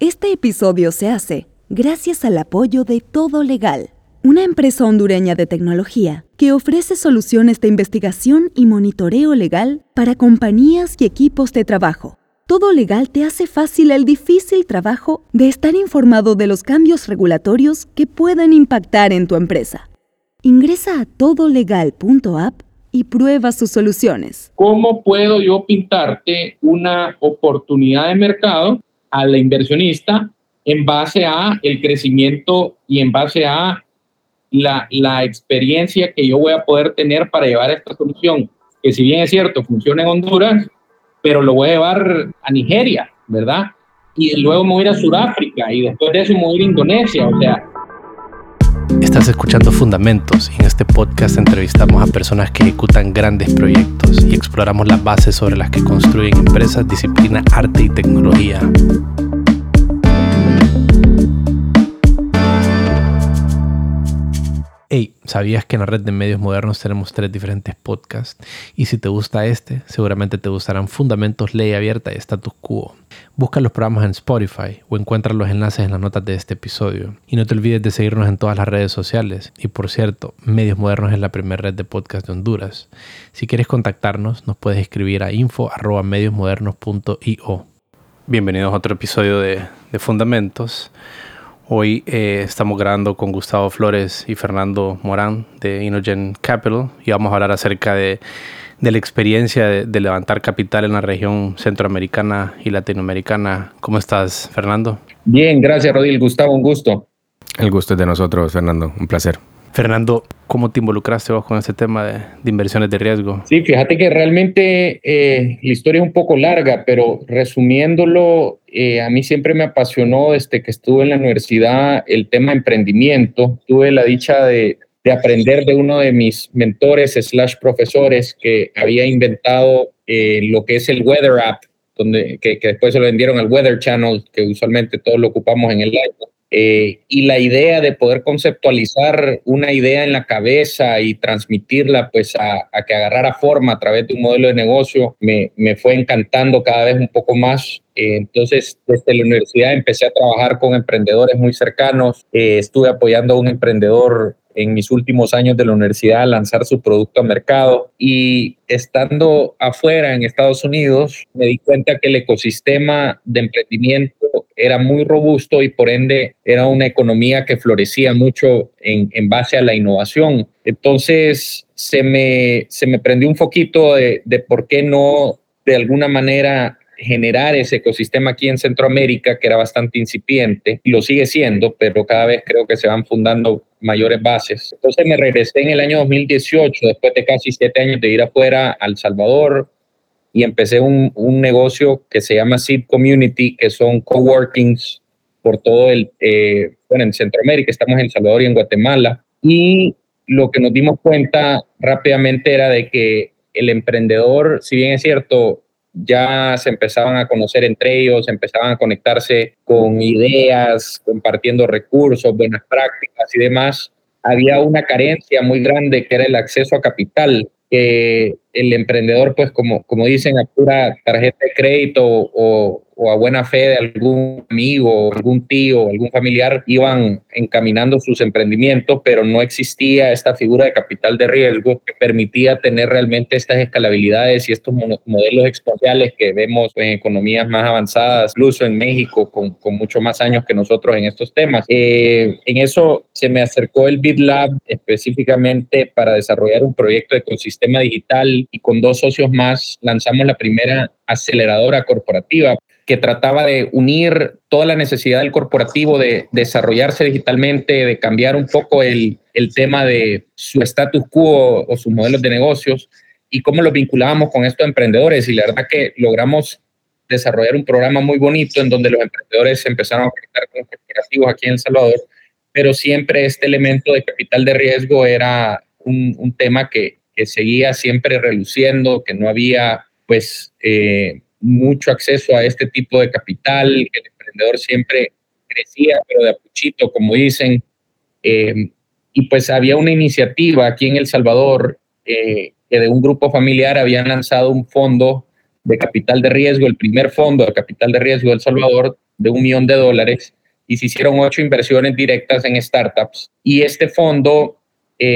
Este episodio se hace gracias al apoyo de Todo Legal, una empresa hondureña de tecnología que ofrece soluciones de investigación y monitoreo legal para compañías y equipos de trabajo. Todo Legal te hace fácil el difícil trabajo de estar informado de los cambios regulatorios que pueden impactar en tu empresa. Ingresa a todolegal.app y prueba sus soluciones. ¿Cómo puedo yo pintarte una oportunidad de mercado a la inversionista en base a el crecimiento y en base a la, la experiencia que yo voy a poder tener para llevar esta solución? Que si bien es cierto, funciona en Honduras, pero lo voy a llevar a Nigeria, ¿verdad? Y luego me voy a ir a Sudáfrica y después de eso me voy a ir a Indonesia, o sea, Estás escuchando Fundamentos en este podcast entrevistamos a personas que ejecutan grandes proyectos y exploramos las bases sobre las que construyen empresas, disciplina, arte y tecnología. Hey, ¿sabías que en la red de medios modernos tenemos tres diferentes podcasts? Y si te gusta este, seguramente te gustarán Fundamentos, Ley Abierta y Status Quo. Busca los programas en Spotify o encuentra los enlaces en las notas de este episodio. Y no te olvides de seguirnos en todas las redes sociales. Y por cierto, Medios Modernos es la primera red de podcast de Honduras. Si quieres contactarnos, nos puedes escribir a info.mediosmodernos.io. Bienvenidos a otro episodio de, de Fundamentos. Hoy eh, estamos grabando con Gustavo Flores y Fernando Morán de Inogen Capital y vamos a hablar acerca de, de la experiencia de, de, levantar capital en la región centroamericana y latinoamericana. ¿Cómo estás, Fernando? Bien, gracias, Rodil. Gustavo, un gusto. El gusto es de nosotros, Fernando. Un placer. Fernando, ¿cómo te involucraste vos con tema de, de inversiones de riesgo? Sí, fíjate que realmente eh, la historia es un poco larga, pero resumiéndolo, eh, a mí siempre me apasionó desde que estuve en la universidad el tema emprendimiento. Tuve la dicha de, de aprender de uno de mis mentores slash profesores que había inventado eh, lo que es el Weather App, donde, que, que, después se lo vendieron al Weather Channel, que usualmente todos lo ocupamos en el iPhone. Eh, y la idea de poder conceptualizar una idea en la cabeza y transmitirla pues a, que agarrara forma a través de un modelo de negocio me, me fue encantando cada vez un poco más. Eh, entonces, desde la universidad empecé a trabajar con emprendedores muy cercanos. Eh, estuve apoyando a un emprendedor en mis últimos años de la universidad a lanzar su producto a mercado y estando afuera en Estados Unidos me di cuenta que el ecosistema de emprendimiento era muy robusto y por ende era una economía que florecía mucho en, en base a la innovación. Entonces se me, se me prendió un foquito de, de por qué no de alguna manera generar ese ecosistema aquí en Centroamérica, que era bastante incipiente, y lo sigue siendo, pero cada vez creo que se van fundando mayores bases. Entonces me regresé en el año 2018, después de casi siete años de ir afuera a El Salvador, y empecé un, un negocio que se llama Seed Community, que son coworkings por todo el, eh, bueno, en Centroamérica, estamos en Salvador y en Guatemala, y lo que nos dimos cuenta rápidamente era de que el emprendedor, si bien es cierto, ya se empezaban a conocer entre ellos, empezaban a conectarse con ideas, compartiendo recursos, buenas prácticas y demás. Había una carencia muy grande que era el acceso a capital, que el emprendedor, pues como, como dicen, a tarjeta de crédito o, o a buena fe de algún amigo, algún tío, algún familiar, iban encaminando sus emprendimientos, pero no existía esta figura de capital de riesgo que permitía tener realmente estas escalabilidades y estos modelos exponenciales que vemos en economías más avanzadas, incluso en México, con, con mucho más años que nosotros en estos temas. Eh, en eso se me acercó el BitLab específicamente para desarrollar un proyecto de ecosistema digital y con dos socios más lanzamos la primera aceleradora corporativa que trataba de unir toda la necesidad del corporativo de desarrollarse digitalmente, de cambiar un poco el, el tema de su status quo o sus modelos de negocios y cómo los vinculábamos con estos emprendedores. Y la verdad que logramos desarrollar un programa muy bonito en donde los emprendedores empezaron a conectar con los corporativos aquí en El Salvador, pero siempre este elemento de capital de riesgo era un, un tema que, que, seguía siempre reluciendo, que no había pues... Eh, mucho acceso a este tipo de capital, que el emprendedor siempre crecía, pero de apuchito, como dicen. Eh, y pues había una iniciativa aquí en El Salvador eh, que de un grupo familiar habían lanzado un fondo de capital de riesgo, el primer fondo de capital de riesgo de El Salvador, de un millón de dólares y se hicieron ocho inversiones directas en startups. Y este fondo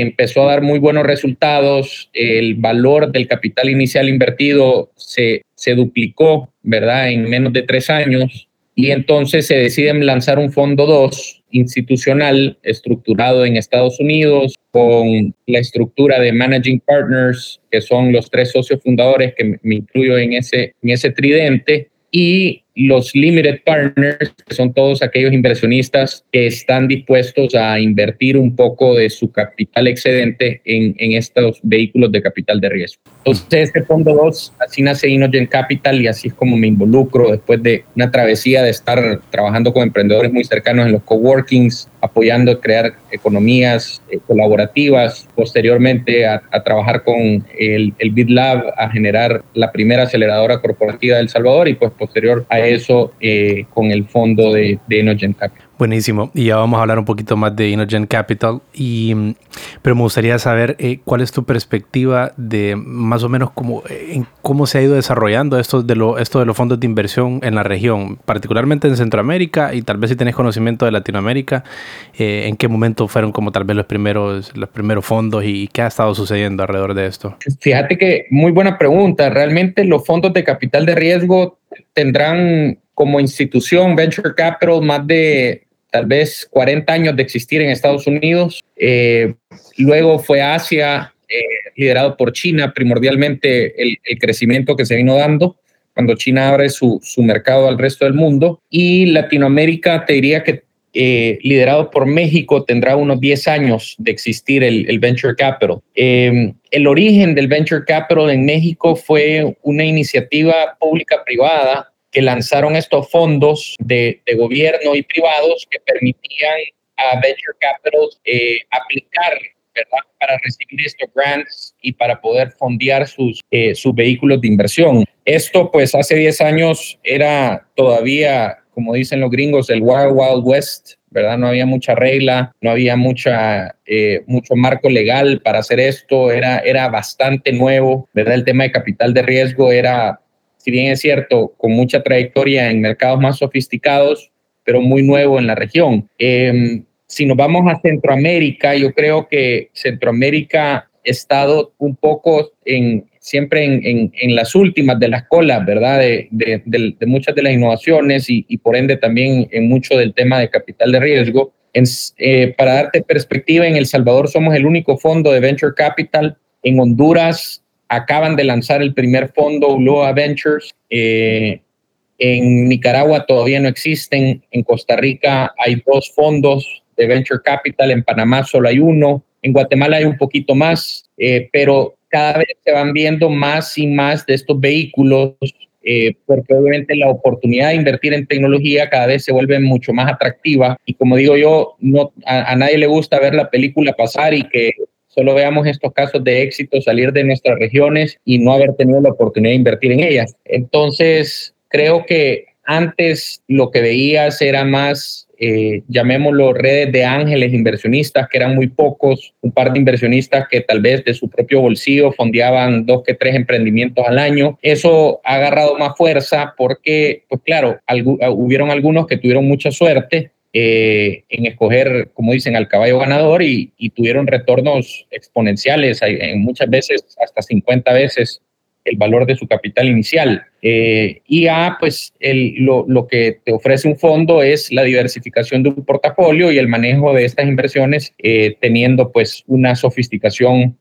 empezó a dar muy buenos resultados, el valor del capital inicial invertido se, se duplicó, ¿verdad?, en menos de tres años. Y entonces se deciden lanzar un fondo 2 institucional estructurado en Estados Unidos con la estructura de managing partners, que son los tres socios fundadores que me incluyo en ese, en ese tridente, y los limited partners, que son todos aquellos inversionistas que están dispuestos a invertir un poco de su capital excedente en, en estos vehículos de capital de riesgo. Entonces, este fondo 2, así nace Inogen Capital y así es como me involucro después de una travesía de estar trabajando con emprendedores muy cercanos en los coworkings, apoyando crear economías eh, colaborativas, posteriormente a, trabajar con el, el BitLab a generar la primera aceleradora corporativa de El Salvador y pues posterior a eso eh, con el fondo de, de. Buenísimo. Y ya vamos a hablar un poquito más de Inogen Capital. Y, pero me gustaría saber eh, cuál es tu perspectiva de más o menos cómo, eh, cómo se ha ido desarrollando esto de, lo, esto de los fondos de inversión en la región, particularmente en Centroamérica y tal vez si tenés conocimiento de Latinoamérica, eh, en qué momento fueron como tal vez los primeros, los primeros fondos y qué ha estado sucediendo alrededor de esto. Fíjate que muy buena pregunta. Realmente los fondos de capital de riesgo tendrán como institución Venture Capital más de tal vez 40 años de existir en Estados Unidos. Eh, luego fue Asia, eh, liderado por China, primordialmente el, crecimiento que se vino dando cuando China abre su, su, mercado al resto del mundo. Y Latinoamérica, te diría que eh, liderado por México, tendrá unos 10 años de existir el, el Venture Capital. el origen del Venture Capital en México fue una iniciativa pública-privada que lanzaron estos fondos de, gobierno y privados que permitían a venture capital eh, aplicar ¿verdad? para recibir estos grants y para poder fondear sus, eh, sus vehículos de inversión. Esto pues hace 10 años era todavía, como dicen los gringos, el Wild Wild West, ¿verdad? No había mucha regla, no había mucha, eh, mucho marco legal para hacer esto, era, era bastante nuevo, ¿verdad? El tema de capital de riesgo era si bien es cierto, con mucha trayectoria en mercados más sofisticados, pero muy nuevo en la región. Em, si nos vamos a Centroamérica, yo creo que Centroamérica ha estado un poco en, siempre en, en, las últimas de las colas, ¿verdad? De, de, muchas de las innovaciones y, y, por ende también en mucho del tema de capital de riesgo. En, eh, para darte perspectiva, en El Salvador somos el único fondo de venture capital. En Honduras acaban de lanzar el primer fondo Ulloa Ventures. Eh, en Nicaragua todavía no existen. En Costa Rica hay dos fondos de Venture Capital. En Panamá solo hay uno. En Guatemala hay un poquito más, eh, pero cada vez se van viendo más y más de estos vehículos eh, porque obviamente la oportunidad de invertir en tecnología cada vez se vuelve mucho más atractiva y como digo yo, a nadie le gusta ver la película pasar y que solo veamos estos casos de éxito salir de nuestras regiones y no haber tenido la oportunidad de invertir en ellas. Entonces, creo que antes lo que veías era más, eh, llamémoslo, redes de ángeles inversionistas, que eran muy pocos, un par de inversionistas que tal vez de su propio bolsillo fondeaban dos que tres emprendimientos al año. Eso ha agarrado más fuerza porque, pues claro, hubieron algunos que tuvieron mucha suerte eh, en escoger, como dicen, al caballo ganador y, tuvieron retornos exponenciales, en muchas veces hasta 50 veces el valor de su capital inicial. Eh, y A, pues lo, lo, que te ofrece un fondo es la diversificación de un portafolio y el manejo de estas inversiones eh, teniendo pues una sofisticación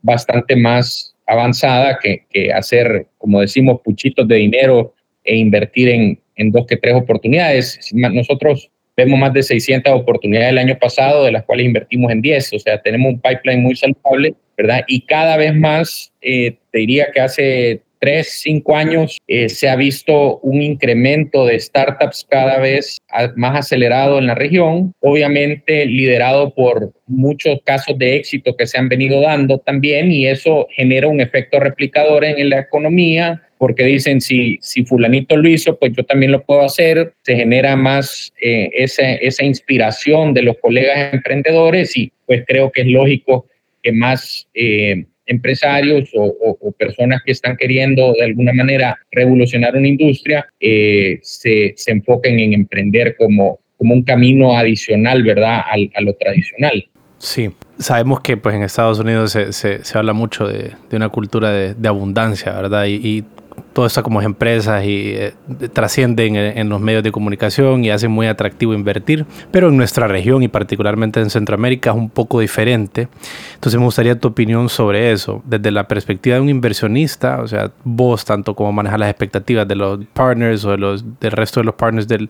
bastante más avanzada que, que, hacer, como decimos, puchitos de dinero e invertir en, en dos que tres oportunidades. Nosotros Vemos más de 600 oportunidades el año pasado, de las cuales invertimos en 10. O sea, tenemos un pipeline muy saludable, ¿verdad? Y cada vez más, eh, te diría que hace 3, 5 años eh, se ha visto un incremento de startups cada vez más acelerado en la región, obviamente liderado por muchos casos de éxito que se han venido dando también y eso genera un efecto replicador en la economía, porque dicen, si, si fulanito lo hizo, pues yo también lo puedo hacer. Se genera más eh, esa, esa inspiración de los colegas emprendedores y pues creo que es lógico que más eh, empresarios o, personas que están queriendo de alguna manera revolucionar una industria eh, se, se, enfoquen en emprender como, como un camino adicional, ¿verdad?, a lo tradicional. Sí, sabemos que pues en Estados Unidos se, se, habla mucho de, de una cultura de, de abundancia, ¿verdad? Y todo eso como empresas y eh, trascienden en, los medios de comunicación y hacen muy atractivo invertir, pero en nuestra región y particularmente en Centroamérica es un poco diferente. Entonces me gustaría tu opinión sobre eso, desde la perspectiva de un inversionista, o sea, vos tanto como manejar las expectativas de los partners o de los, del resto de los partners de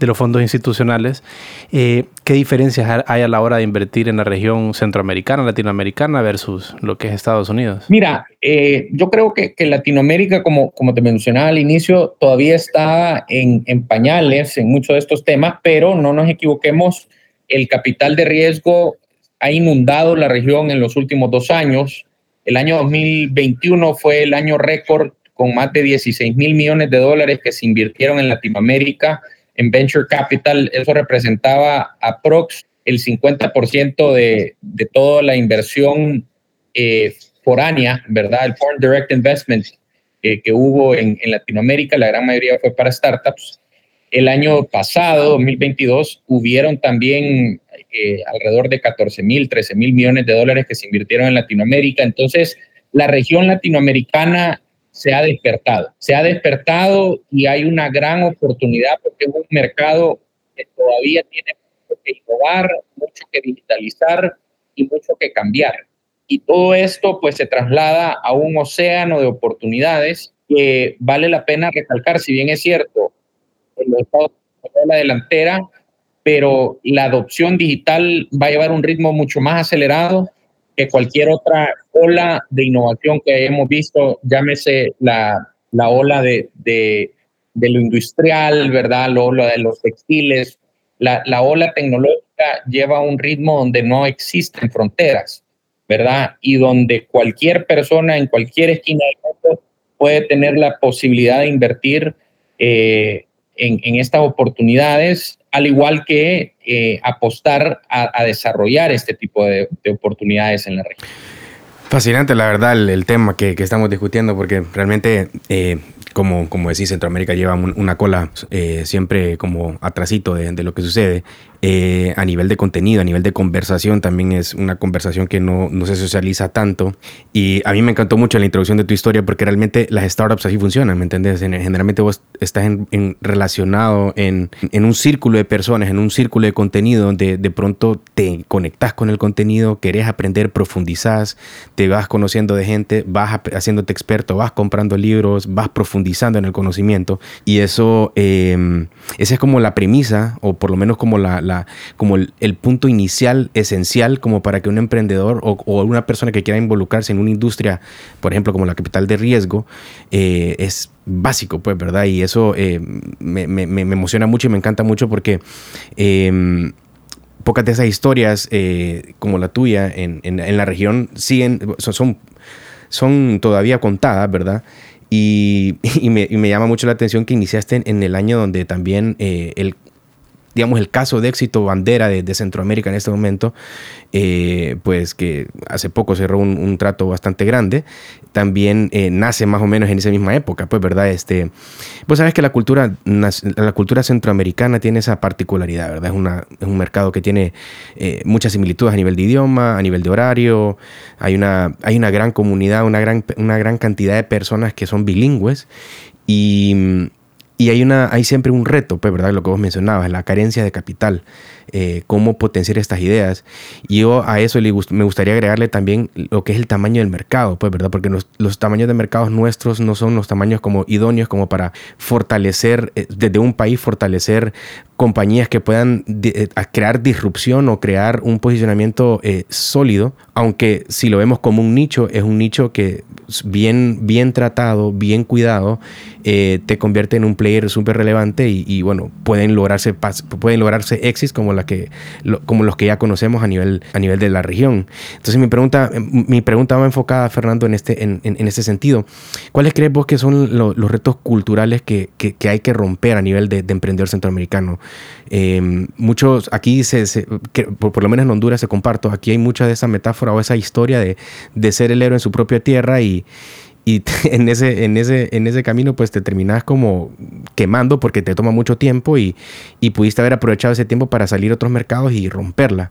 los fondos institucionales, eh, ¿qué diferencias hay a la hora de invertir en la región centroamericana, latinoamericana versus lo que es Estados Unidos? Mira, eh, yo creo que Latinoamérica como como, te mencionaba al inicio, todavía está en, en pañales en muchos de estos temas, pero no nos equivoquemos, el capital de riesgo ha inundado la región en los últimos dos años. El año 2021 fue el año récord con más de 16 mil millones de dólares que se invirtieron en Latinoamérica en Venture Capital. Eso representaba aprox el 50% de, de toda la inversión eh, foránea, ¿verdad? El Foreign Direct Investment que hubo en, Latinoamérica, la gran mayoría fue para startups. El año pasado, 2022, hubieron también eh, alrededor de 14 mil, 13 mil millones de dólares que se invirtieron en Latinoamérica. Entonces, la región latinoamericana se ha despertado, se ha despertado y hay una gran oportunidad porque es un mercado que todavía tiene mucho que innovar, mucho que digitalizar y mucho que cambiar. Y todo esto pues se traslada a un océano de oportunidades que vale la pena recalcar, si bien es cierto, los Estados Unidos la delantera, pero la adopción digital va a llevar un ritmo mucho más acelerado que cualquier otra ola de innovación que hemos visto, llámese la, la ola de, de, de, lo industrial, ¿verdad? La ola de los textiles. La, la ola tecnológica lleva un ritmo donde no existen fronteras. ¿Verdad? Y donde cualquier persona en cualquier esquina del mundo puede tener la posibilidad de invertir eh, en, estas oportunidades, al igual que eh, apostar a, desarrollar este tipo de, oportunidades en la región. Fascinante, la verdad, el, tema que, estamos discutiendo, porque realmente eh, como, como decís, Centroamérica lleva una cola siempre como atrasito de, lo que sucede. Eh, a nivel de contenido, a nivel de conversación, también es una conversación que no, no, se socializa tanto. Y a mí me encantó mucho la introducción de tu historia porque realmente las startups así funcionan, ¿me entiendes? Generalmente vos estás en, relacionado en, en, un círculo de personas, en un círculo de contenido donde de pronto te conectas con el contenido, querés aprender, profundizás, te vas conociendo de gente, vas haciéndote experto, vas comprando libros, vas profundizando en el conocimiento y eso, eh, esa es como la premisa o por lo menos como, la, la como el, punto inicial esencial como para que un emprendedor o, o, una persona que quiera involucrarse en una industria, por ejemplo, como la capital de riesgo, eh, es básico, pues, ¿verdad? Y eso eh, me, me, me, emociona mucho y me encanta mucho porque em, pocas de esas historias eh, como la tuya en, en, en, la región siguen, son, son, son todavía contadas, ¿verdad? Y, me, llama mucho la atención que iniciaste en, el año donde también eh, el, digamos, el caso de éxito bandera de, Centroamérica en este momento, eh, pues que hace poco cerró un, trato bastante grande, también eh, nace más o menos en esa misma época, pues, ¿verdad? Este, pues sabes que la cultura, la cultura centroamericana tiene esa particularidad, ¿verdad? Es, una, es un mercado que tiene eh, muchas similitudes a nivel de idioma, a nivel de horario, hay una, hay una gran comunidad, una gran, una gran cantidad de personas que son bilingües y y hay, una, hay siempre un reto, pues, ¿verdad? Lo que vos mencionabas, la carencia de capital, eh, cómo potenciar estas ideas. Y yo a eso me gustaría agregarle también lo que es el tamaño del mercado, pues, ¿verdad? Porque los, tamaños de mercados nuestros no son los tamaños como idóneos como para fortalecer, eh, desde un país, fortalecer compañías que puedan eh, crear disrupción o crear un posicionamiento sólido, aunque si lo vemos como un nicho, es un nicho que bien, bien tratado, bien cuidado, te convierte en un player súper relevante y, bueno, pueden lograrse, pueden lograrse éxitos como la que, como los que ya conocemos a nivel, a nivel de la región. Entonces mi pregunta, mi pregunta va enfocada, Fernando, en este, en, en, este sentido. ¿Cuáles crees vos que son los retos culturales que, que, hay que romper a nivel de, de emprendedor centroamericano? Em, muchos, aquí, se, por, lo menos en Honduras se comparto, aquí hay mucha de esa metáfora o esa historia de, de ser el héroe en su propia tierra y, y en ese, en, ese, en ese camino pues te terminas como quemando porque te toma mucho tiempo y, y, pudiste haber aprovechado ese tiempo para salir a otros mercados y romperla.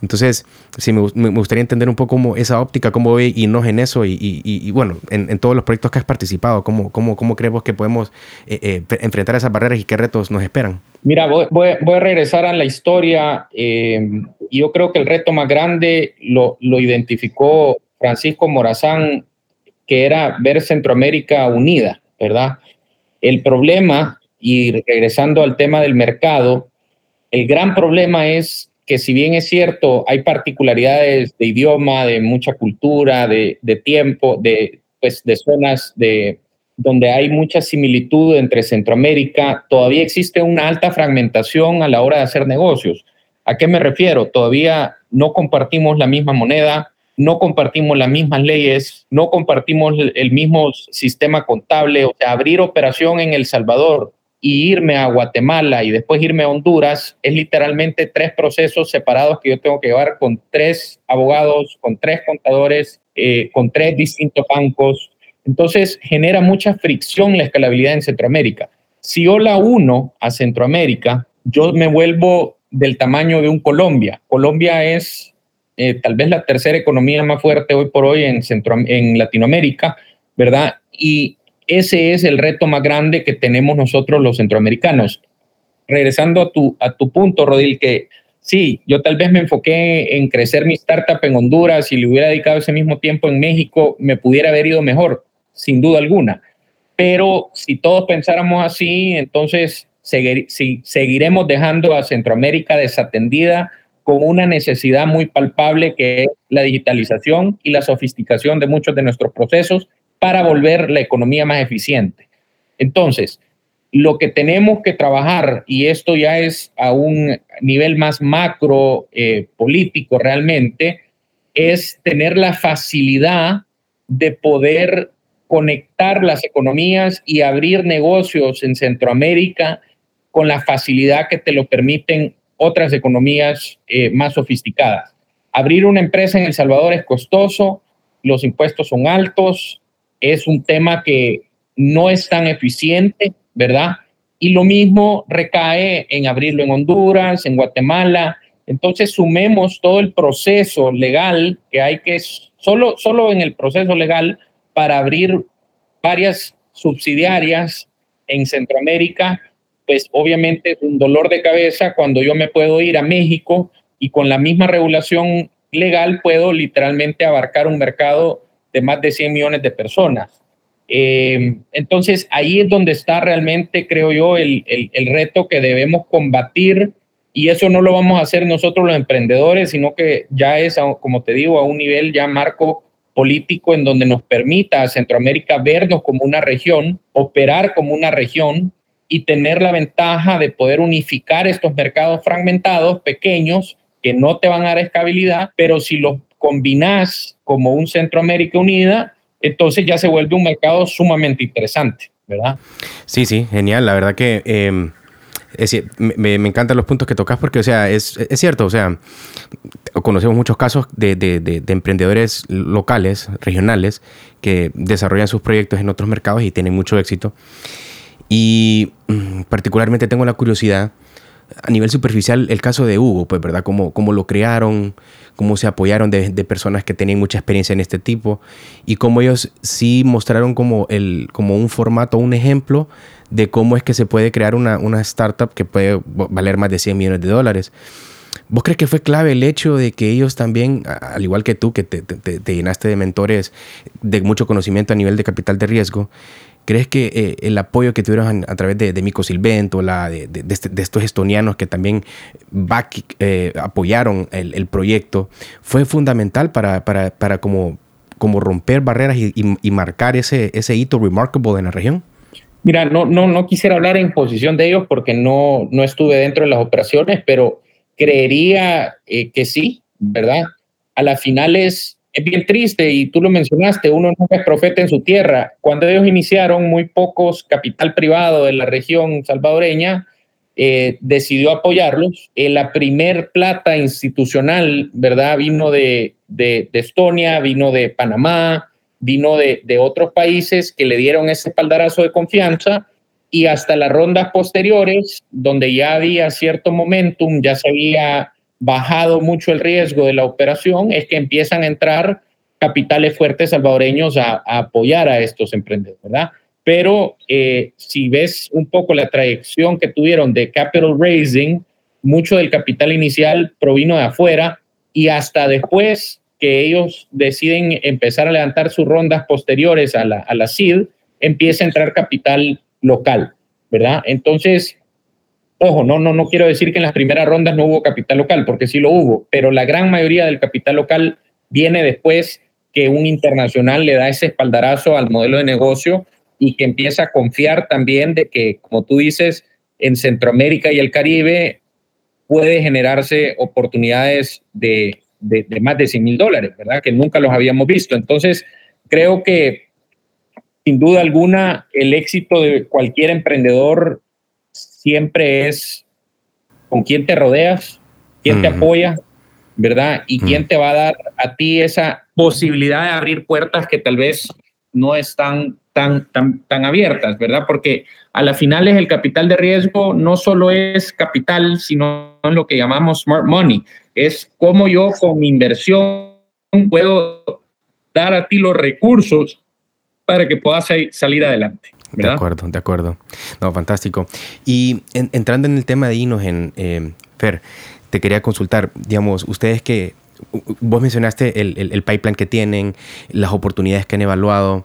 Entonces, sí, me, me gustaría entender un poco cómo esa óptica, cómo ve y no en eso y, y, bueno, en, en, todos los proyectos que has participado, cómo, cómo, cómo creemos que podemos eh, eh, enfrentar esas barreras y qué retos nos esperan. Mira, voy, voy, a regresar a la historia. Eh, yo creo que el reto más grande lo, lo identificó Francisco Morazán que era ver Centroamérica unida, ¿verdad? El problema, y regresando al tema del mercado, el gran problema es que si bien es cierto, hay particularidades de idioma, de mucha cultura, de, tiempo, de, pues, de zonas de, donde hay mucha similitud entre Centroamérica, todavía existe una alta fragmentación a la hora de hacer negocios. ¿A qué me refiero? Todavía no compartimos la misma moneda, no compartimos las mismas leyes, no compartimos el mismo sistema contable, abrir operación en El Salvador y irme a Guatemala y después irme a Honduras es literalmente tres procesos separados que yo tengo que llevar con tres abogados, con tres contadores, eh, con tres distintos bancos. Entonces genera mucha fricción la escalabilidad en Centroamérica. Si yo la uno a Centroamérica, yo me vuelvo del tamaño de un Colombia. Colombia es eh, tal vez la tercera economía más fuerte hoy por hoy en, Centro, en Latinoamérica, ¿verdad? Y ese es el reto más grande que tenemos nosotros los centroamericanos. Regresando a tu, a tu punto, Rodil, que sí, yo tal vez me enfoqué en crecer mi startup en Honduras y le hubiera dedicado ese mismo tiempo en México, me pudiera haber ido mejor, sin duda alguna. Pero si todos pensáramos así, entonces seguiremos dejando a Centroamérica desatendida con una necesidad muy palpable que es la digitalización y la sofisticación de muchos de nuestros procesos para volver la economía más eficiente. Entonces, lo que tenemos que trabajar, y esto ya es a un nivel más macro eh, político realmente, es tener la facilidad de poder conectar las economías y abrir negocios en Centroamérica con la facilidad que te lo permiten otras economías eh, más sofisticadas. Abrir una empresa en El Salvador es costoso, los impuestos son altos, es un tema que no es tan eficiente, ¿verdad? Y lo mismo recae en abrirlo en Honduras, en Guatemala. Entonces sumemos todo el proceso legal que hay que, solo, solo en el proceso legal para abrir varias subsidiarias en Centroamérica pues obviamente un dolor de cabeza cuando yo me puedo ir a México y con la misma regulación legal puedo literalmente abarcar un mercado de más de 100 millones de personas. Eh, entonces ahí es donde está realmente, creo yo, el, el, reto que debemos combatir y eso no lo vamos a hacer nosotros los emprendedores, sino que ya es, como te digo, a un nivel ya marco político en donde nos permita a Centroamérica vernos como una región, operar como una región y tener la ventaja de poder unificar estos mercados fragmentados, pequeños, que no te van a dar estabilidad, pero si los combinas como un Centroamérica unida, entonces ya se vuelve un mercado sumamente interesante, ¿verdad? Sí, sí, genial. La verdad que em, me, encantan los puntos que tocas porque, o sea, es, es cierto, o sea, conocemos muchos casos de, de, emprendedores locales, regionales, que desarrollan sus proyectos en otros mercados y tienen mucho éxito. Y mm, particularmente tengo la curiosidad, a nivel superficial, el caso de Hugo, pues, ¿verdad? Cómo, cómo lo crearon, cómo se apoyaron de, personas que tenían mucha experiencia en este tipo y cómo ellos sí mostraron como, el, como un formato, un ejemplo de cómo es que se puede crear una, una startup que puede valer más de 100 millones de dólares. ¿Vos crees que fue clave el hecho de que ellos también, al igual que tú, que te llenaste de mentores de mucho conocimiento a nivel de capital de riesgo, ¿Crees que eh, el apoyo que tuvieron a, través de, de Mico Silvento, este, de, estos estonianos que también eh, apoyaron el, proyecto, fue fundamental para, como, romper barreras y, marcar ese, ese hito remarkable en la región? Mira, no, quisiera hablar en posición de ellos porque no, estuve dentro de las operaciones, pero creería eh, que sí, ¿verdad? A la final es, bien triste y tú lo mencionaste, uno nunca es profeta en su tierra. Cuando ellos iniciaron, muy pocos capital privado de la región salvadoreña eh, decidió apoyarlos. Eh, la primer plata institucional, ¿verdad? Vino de, de, Estonia, vino de Panamá, vino de, de, otros países que le dieron ese espaldarazo de confianza y hasta las rondas posteriores, donde ya había cierto momentum, ya se había bajado mucho el riesgo de la operación, es que empiezan a entrar capitales fuertes salvadoreños a, apoyar a estos emprendedores, ¿verdad? pero eh, si ves un poco la trayección que tuvieron de capital raising, mucho del capital inicial provino de afuera y hasta después que ellos deciden empezar a levantar sus rondas posteriores a la, a la SID, empieza a entrar capital local, ¿verdad? Entonces, ojo, no, no, no quiero decir que en las primeras rondas no hubo capital local, porque sí lo hubo, pero la gran mayoría del capital local viene después que un internacional le da ese espaldarazo al modelo de negocio y que empieza a confiar también de que, como tú dices, en Centroamérica y el Caribe puede generarse oportunidades de, de, más de 100 mil dólares, ¿verdad? Que nunca los habíamos visto. Entonces, creo que sin duda alguna el éxito de cualquier emprendedor siempre es con quién te rodeas, quién te apoya, ¿verdad? Y quién te va a dar a ti esa posibilidad de abrir puertas que tal vez no están tan, tan, tan abiertas, ¿verdad? Porque a la final es el capital de riesgo no solo es capital, sino lo que llamamos smart money. Es cómo yo con mi inversión puedo dar a ti los recursos para que puedas salir adelante. De acuerdo, de acuerdo. No, fantástico. Y entrando en el tema de Inogen, eh, Fer, te quería consultar, digamos, ustedes que vos mencionaste el, el, pipeline que tienen, las oportunidades que han evaluado.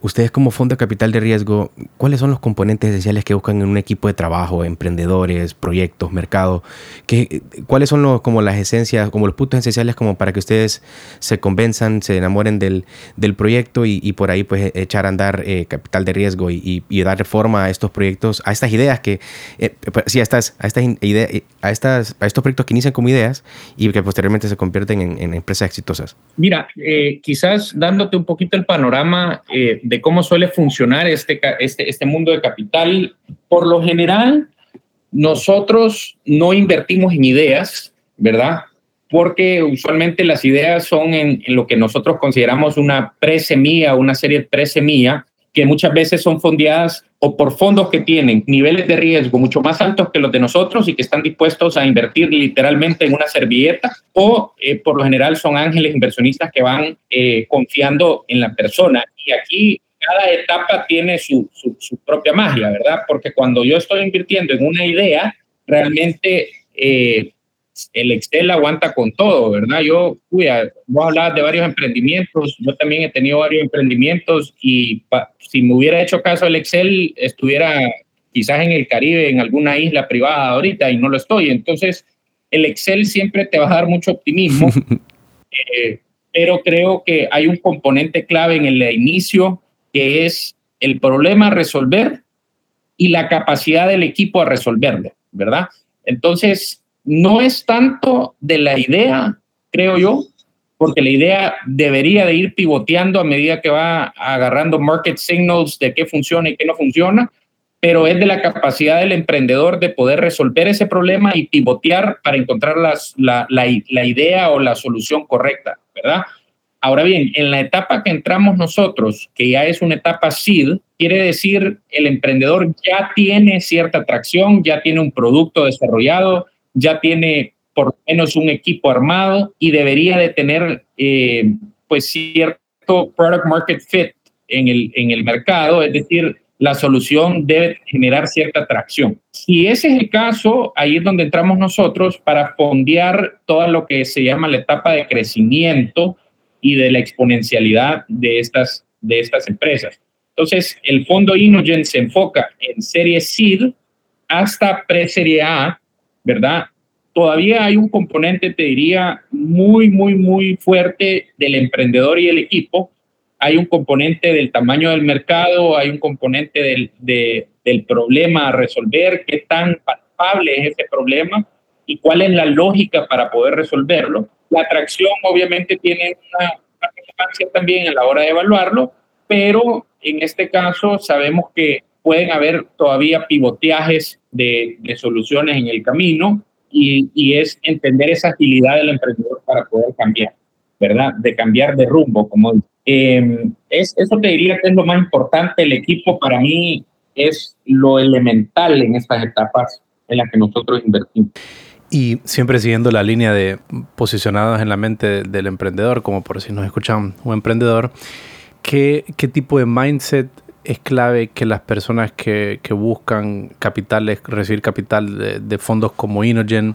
Ustedes como fondo de capital de riesgo, ¿cuáles son los componentes esenciales que buscan en un equipo de trabajo, emprendedores, proyectos, mercado? ¿Qué, ¿Cuáles son los, como las esencias, como los puntos esenciales como para que ustedes se convenzan, se enamoren del, del proyecto y, por ahí pues echar a andar eh, capital de riesgo y, y, dar forma a estos proyectos, a estas ideas que, eh, pues, sí, a estas, a estas ideas, a estas, a estos proyectos que inician como ideas y que posteriormente se convierten en, empresas exitosas? Mira, eh, quizás dándote un poquito el panorama de cómo suele funcionar este, este, este mundo de capital. Por lo general, nosotros no invertimos en ideas, ¿verdad? Porque usualmente las ideas son en, lo que nosotros consideramos una pre-semilla, una serie pre-semilla, que muchas veces son fondeadas o por fondos que tienen niveles de riesgo mucho más altos que los de nosotros y que están dispuestos a invertir literalmente en una servilleta, o eh, por lo general son ángeles inversionistas que van eh, confiando en la persona. Y aquí cada etapa tiene su, su, propia magia, ¿verdad? Porque cuando yo estoy invirtiendo en una idea, realmente eh, el Excel aguanta con todo, ¿verdad? Yo, uy, vos hablabas de varios emprendimientos, yo también he tenido varios emprendimientos y si me hubiera hecho caso el Excel, estuviera quizás en el Caribe, en alguna isla privada ahorita y no lo estoy. Entonces, el Excel siempre te va a dar mucho optimismo, eh, pero creo que hay un componente clave en el inicio que es el problema a resolver y la capacidad del equipo a resolverlo, ¿verdad? Entonces, no es tanto de la idea, creo yo, porque la idea debería de ir pivoteando a medida que va agarrando market signals de qué funciona y qué no funciona, pero es de la capacidad del emprendedor de poder resolver ese problema y pivotear para encontrar la, la, la idea o la solución correcta, ¿verdad? Ahora bien, en la etapa que entramos nosotros, que ya es una etapa SID, quiere decir el emprendedor ya tiene cierta atracción, ya tiene un producto desarrollado, ya tiene por lo menos un equipo armado y debería de tener eh, pues cierto product market fit en el, en el mercado, es decir, la solución debe generar cierta atracción. Si ese es el caso, ahí es donde entramos nosotros para fondear todo lo que se llama la etapa de crecimiento y de la exponencialidad de estas, de estas empresas. Entonces, el fondo Inogen se enfoca en serie SID hasta pre-serie A, ¿verdad? Todavía hay un componente, te diría, muy, muy, muy fuerte del emprendedor y el equipo. Hay un componente del tamaño del mercado, hay un componente del, del problema a resolver, qué tan palpable es ese problema y cuál es la lógica para poder resolverlo. La atracción obviamente tiene una importancia también a la hora de evaluarlo, pero en este caso sabemos que pueden haber todavía pivoteajes de, de soluciones en el camino y, y, es entender esa agilidad del emprendedor para poder cambiar, ¿verdad? De cambiar de rumbo, como eh, es, eso te diría que es lo más importante. El equipo para mí es lo elemental en estas etapas en las que nosotros invertimos. Y siempre siguiendo la línea de posicionados en la mente del emprendedor, como por si nos escuchan un emprendedor, ¿qué, qué tipo de mindset es clave que las personas que, que buscan capitales, recibir capital de, fondos como Inogen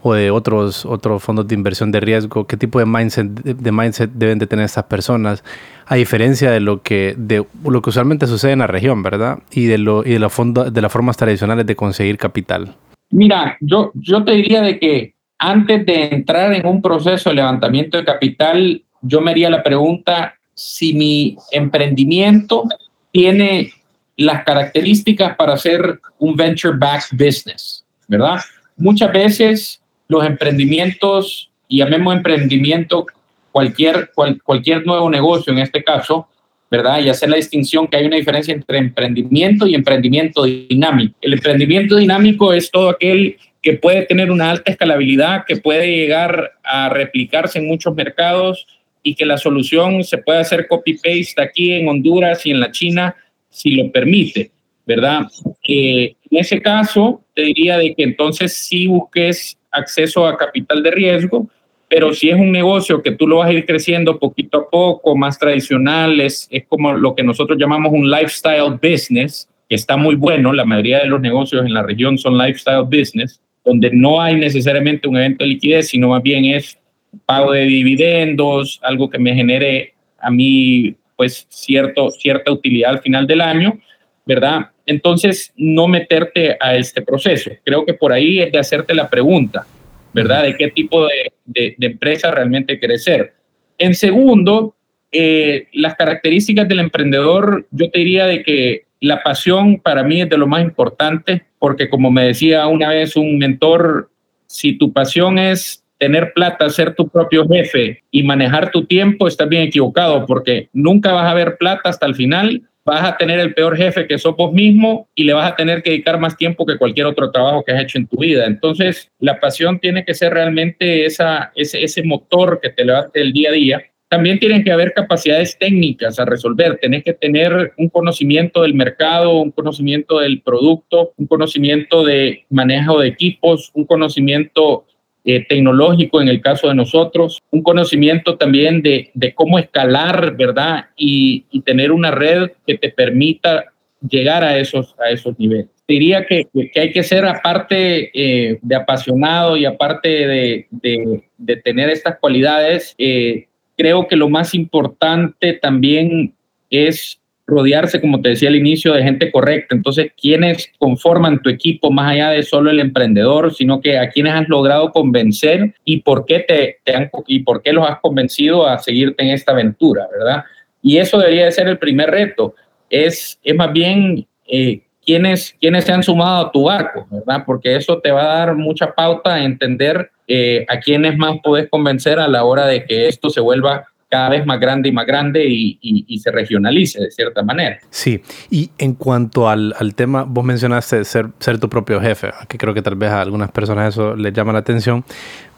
o de otros, otros fondos de inversión de riesgo, qué tipo de mindset, de mindset deben de tener estas personas, a diferencia de lo que, de lo que usualmente sucede en la región, ¿verdad? Y de, lo, y de, la fondo, de las formas tradicionales de conseguir capital. Mira, yo, yo te diría de que antes de entrar en un proceso de levantamiento de capital, yo me haría la pregunta si mi emprendimiento tiene las características para ser un venture-backed business, ¿verdad? Muchas veces los emprendimientos, y llamemos emprendimiento cualquier, cual, cualquier nuevo negocio en este caso, ¿verdad? Y hacer la distinción que hay una diferencia entre emprendimiento y emprendimiento dinámico. El emprendimiento dinámico es todo aquel que puede tener una alta escalabilidad, que puede llegar a replicarse en muchos mercados y que la solución se puede hacer copy-paste aquí en Honduras y en la China si lo permite, ¿verdad? Eh, en ese caso, te diría de que entonces sí busques acceso a capital de riesgo, pero si es un negocio que tú lo vas a ir creciendo poquito a poco, más tradicional, es, es como lo que nosotros llamamos un lifestyle business, que está muy bueno, la mayoría de los negocios en la región son lifestyle business, donde no hay necesariamente un evento de liquidez, sino más bien es pago de dividendos, algo que me genere a mí pues cierto, cierta utilidad al final del año, ¿verdad? Entonces, no meterte a este proceso. Creo que por ahí es de hacerte la pregunta, ¿verdad? De qué tipo de, de, de empresa realmente quieres ser. En segundo, eh, las características del emprendedor, yo te diría de que la pasión para mí es de lo más importante, porque como me decía una vez un mentor, si tu pasión es tener plata, ser tu propio jefe y manejar tu tiempo, estás bien equivocado, porque nunca vas a ver plata hasta el final vas a tener el peor jefe que sos vos mismo y le vas a tener que dedicar más tiempo que cualquier otro trabajo que has hecho en tu vida. Entonces, la pasión tiene que ser realmente esa, ese, ese motor que te levante el día a día. También tienen que haber capacidades técnicas a resolver. Tenés que tener un conocimiento del mercado, un conocimiento del producto, un conocimiento de manejo de equipos, un conocimiento eh, tecnológico en el caso de nosotros, un conocimiento también de, de cómo escalar, ¿verdad? Y, y, tener una red que te permita llegar a esos, a esos niveles. Diría que, que hay que ser, aparte eh, de apasionado y aparte de, de, tener estas cualidades, eh, creo que lo más importante también es rodearse, como te decía al inicio, de gente correcta. Entonces, ¿quiénes conforman tu equipo más allá de solo el emprendedor, sino que a quienes has logrado convencer y por qué, te, te y por qué los has convencido a seguirte en esta aventura, ¿verdad? Y eso debería de ser el primer reto. Es, es más bien eh, quiénes, quiénes se han sumado a tu barco, ¿verdad? Porque eso te va a dar mucha pauta a entender eh, a quiénes más puedes convencer a la hora de que esto se vuelva cada vez más grande y más grande y, se regionalice de cierta manera. Sí, y en cuanto al, al, tema, vos mencionaste ser, ser tu propio jefe, que creo que tal vez a algunas personas eso les llama la atención,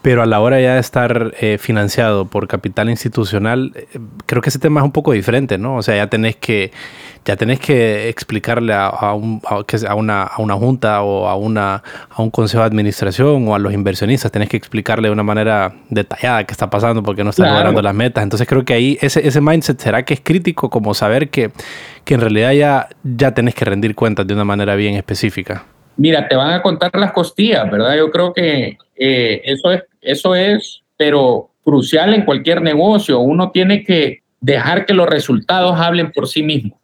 pero a la hora ya de estar eh, financiado por capital institucional, eh, creo que ese tema es un poco diferente, ¿no? O sea, ya tenés que, ya tenés que explicarle a, a, un, a, una, a una junta o a, una, a un consejo de administración o a los inversionistas, tenés que explicarle de una manera detallada qué está pasando porque no están claro. logrando las metas. Entonces creo que ahí ese, ese mindset será que es crítico como saber que, que en realidad ya, ya tenés que rendir cuentas de una manera bien específica. Mira, te van a contar las costillas, ¿verdad? Yo creo que eh, eso, es, eso es, pero crucial en cualquier negocio. Uno tiene que dejar que los resultados hablen por sí mismos,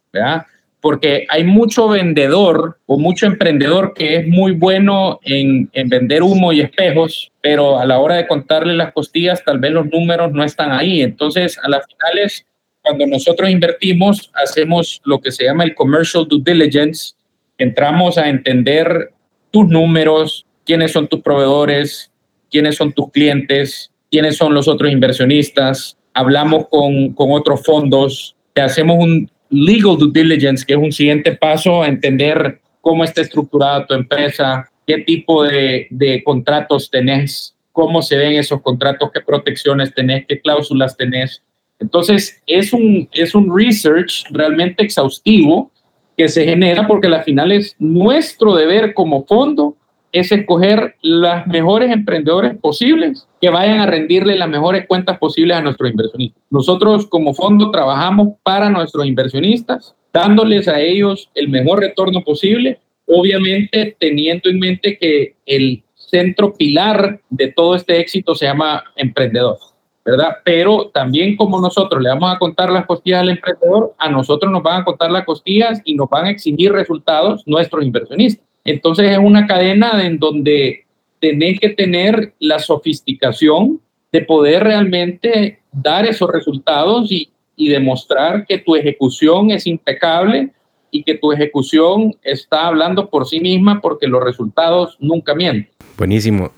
Porque hay mucho vendedor o mucho emprendedor que es muy bueno en, en, vender humo y espejos, pero a la hora de contarle las costillas, tal vez los números no están ahí. Entonces, a las finales, cuando nosotros invertimos, hacemos lo que se llama el commercial due diligence. Entramos a entender tus números, quiénes son tus proveedores, quiénes son tus clientes, quiénes son los otros inversionistas, hablamos con, con otros fondos, te hacemos un legal due diligence, que es un siguiente paso a entender cómo está estructurada tu empresa, qué tipo de, contratos tenés, cómo se ven esos contratos, qué protecciones tenés, qué cláusulas tenés. Entonces, es un, es un research realmente exhaustivo que se genera porque al final es nuestro deber como fondo es escoger las mejores emprendedores posibles que vayan a rendirle las mejores cuentas posibles a nuestros inversionistas. Nosotros como fondo trabajamos para nuestros inversionistas, dándoles a ellos el mejor retorno posible, obviamente teniendo en mente que el centro pilar de todo este éxito se llama emprendedor. ¿verdad? Pero también como nosotros le vamos a contar las costillas al emprendedor, a nosotros nos van a contar las costillas y nos van a exigir resultados nuestros inversionistas. Entonces es una cadena en donde tenés que tener la sofisticación de poder realmente dar esos resultados y, y demostrar que tu ejecución es impecable y que tu ejecución está hablando por sí misma porque los resultados nunca mienten. Buenísimo.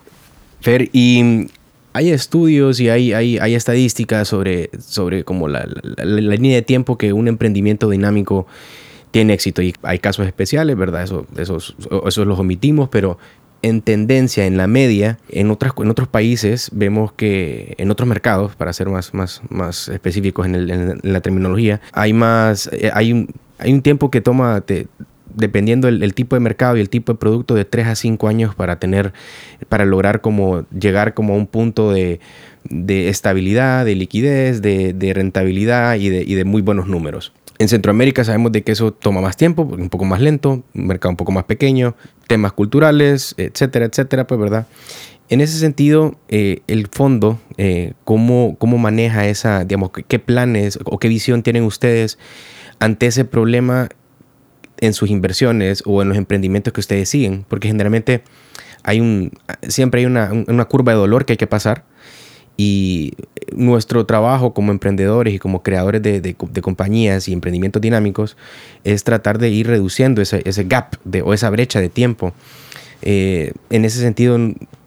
Fer, y hay estudios y hay, hay, hay estadísticas sobre, sobre como la, la, línea de tiempo que un emprendimiento dinámico tiene éxito. Y hay casos especiales, ¿verdad? Eso, esos, esos los omitimos, pero en tendencia, en la media, en, otras, otros países vemos que en otros mercados, para ser más, más, más específicos en, la terminología, hay más, eh, hay un, hay un tiempo que toma, dependiendo el, tipo de mercado y el tipo de producto, de 3 a 5 años para tener, para lograr como llegar como a un punto de, de estabilidad, de liquidez, de, rentabilidad y de, muy buenos números. En Centroamérica sabemos de que eso toma más tiempo, un poco más lento, un mercado un poco más pequeño, temas culturales, etcétera, etcétera, pues verdad. En ese sentido, eh, el fondo, eh, ¿cómo, ¿cómo maneja esa, digamos, qué planes o qué visión tienen ustedes ante ese problema en sus inversiones o en los emprendimientos que ustedes siguen, porque generalmente hay un, siempre hay una, una curva de dolor que hay que pasar y nuestro trabajo como emprendedores y como creadores de, de, compañías y emprendimientos dinámicos es tratar de ir reduciendo ese, ese gap de, o esa brecha de tiempo. Eh, en ese sentido,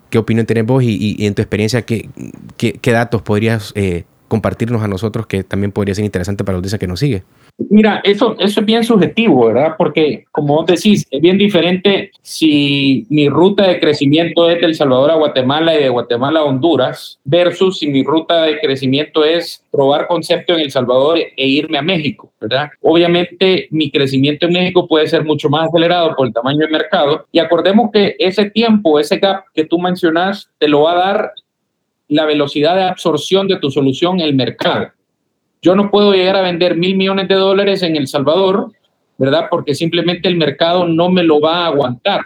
¿qué opinión tenés vos y, y en tu experiencia, qué, qué, qué datos podrías eh, compartirnos a nosotros que también podría ser interesante para la audiencia que nos sigue? Mira, eso, eso es bien subjetivo, ¿verdad? Porque, como vos decís, es bien diferente si mi ruta de crecimiento es de El Salvador a Guatemala y de Guatemala a Honduras, versus si mi ruta de crecimiento es probar concepto en El Salvador e irme a México, ¿verdad? Obviamente, mi crecimiento en México puede ser mucho más acelerado por el tamaño del mercado. Y acordemos que ese tiempo, ese gap que tú mencionas, te lo va a dar la velocidad de absorción de tu solución en el mercado. Yo no puedo llegar a vender mil millones de dólares en El Salvador, ¿verdad? Porque simplemente el mercado no me lo va a aguantar.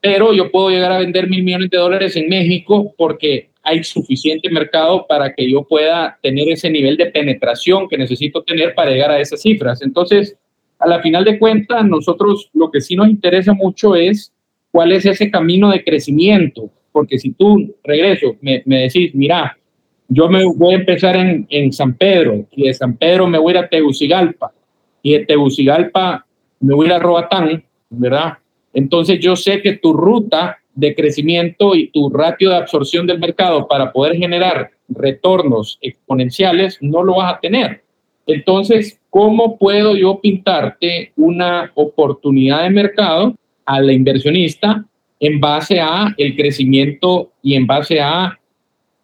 Pero yo puedo llegar a vender mil millones de dólares en México porque hay suficiente mercado para que yo pueda tener ese nivel de penetración que necesito tener para llegar a esas cifras. Entonces, a la final de cuentas, nosotros lo que sí nos interesa mucho es cuál es ese camino de crecimiento. Porque si tú, regreso, me, me decís, mira, yo me voy a empezar en, en, San Pedro y de San Pedro me voy a ir a Tegucigalpa y de Tegucigalpa me voy a ir a Roatán, ¿verdad? Entonces yo sé que tu ruta de crecimiento y tu ratio de absorción del mercado para poder generar retornos exponenciales no lo vas a tener. Entonces, ¿cómo puedo yo pintarte una oportunidad de mercado al inversionista en base a el crecimiento y en base a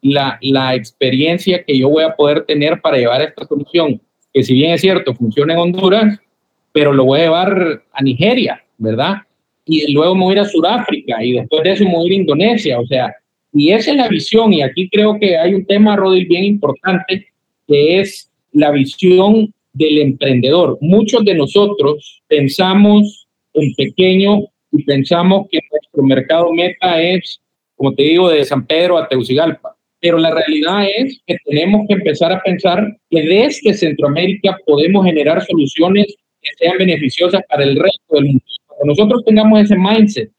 la, la experiencia que yo voy a poder tener para llevar esta solución, que si bien es cierto, funciona en Honduras, pero lo voy a llevar a Nigeria, ¿verdad? Y luego me voy a ir a Sudáfrica y después de eso me voy a ir a Indonesia, o sea, y esa es la visión y aquí creo que hay un tema, Rodil, bien importante, que es la visión del emprendedor. Muchos de nosotros pensamos en pequeño y pensamos que nuestro mercado meta es, como te digo, de San Pedro a Teucigalpa pero la realidad es que tenemos que empezar a pensar que desde Centroamérica podemos generar soluciones que sean beneficiosas para el resto del mundo. Cuando nosotros tengamos ese mindset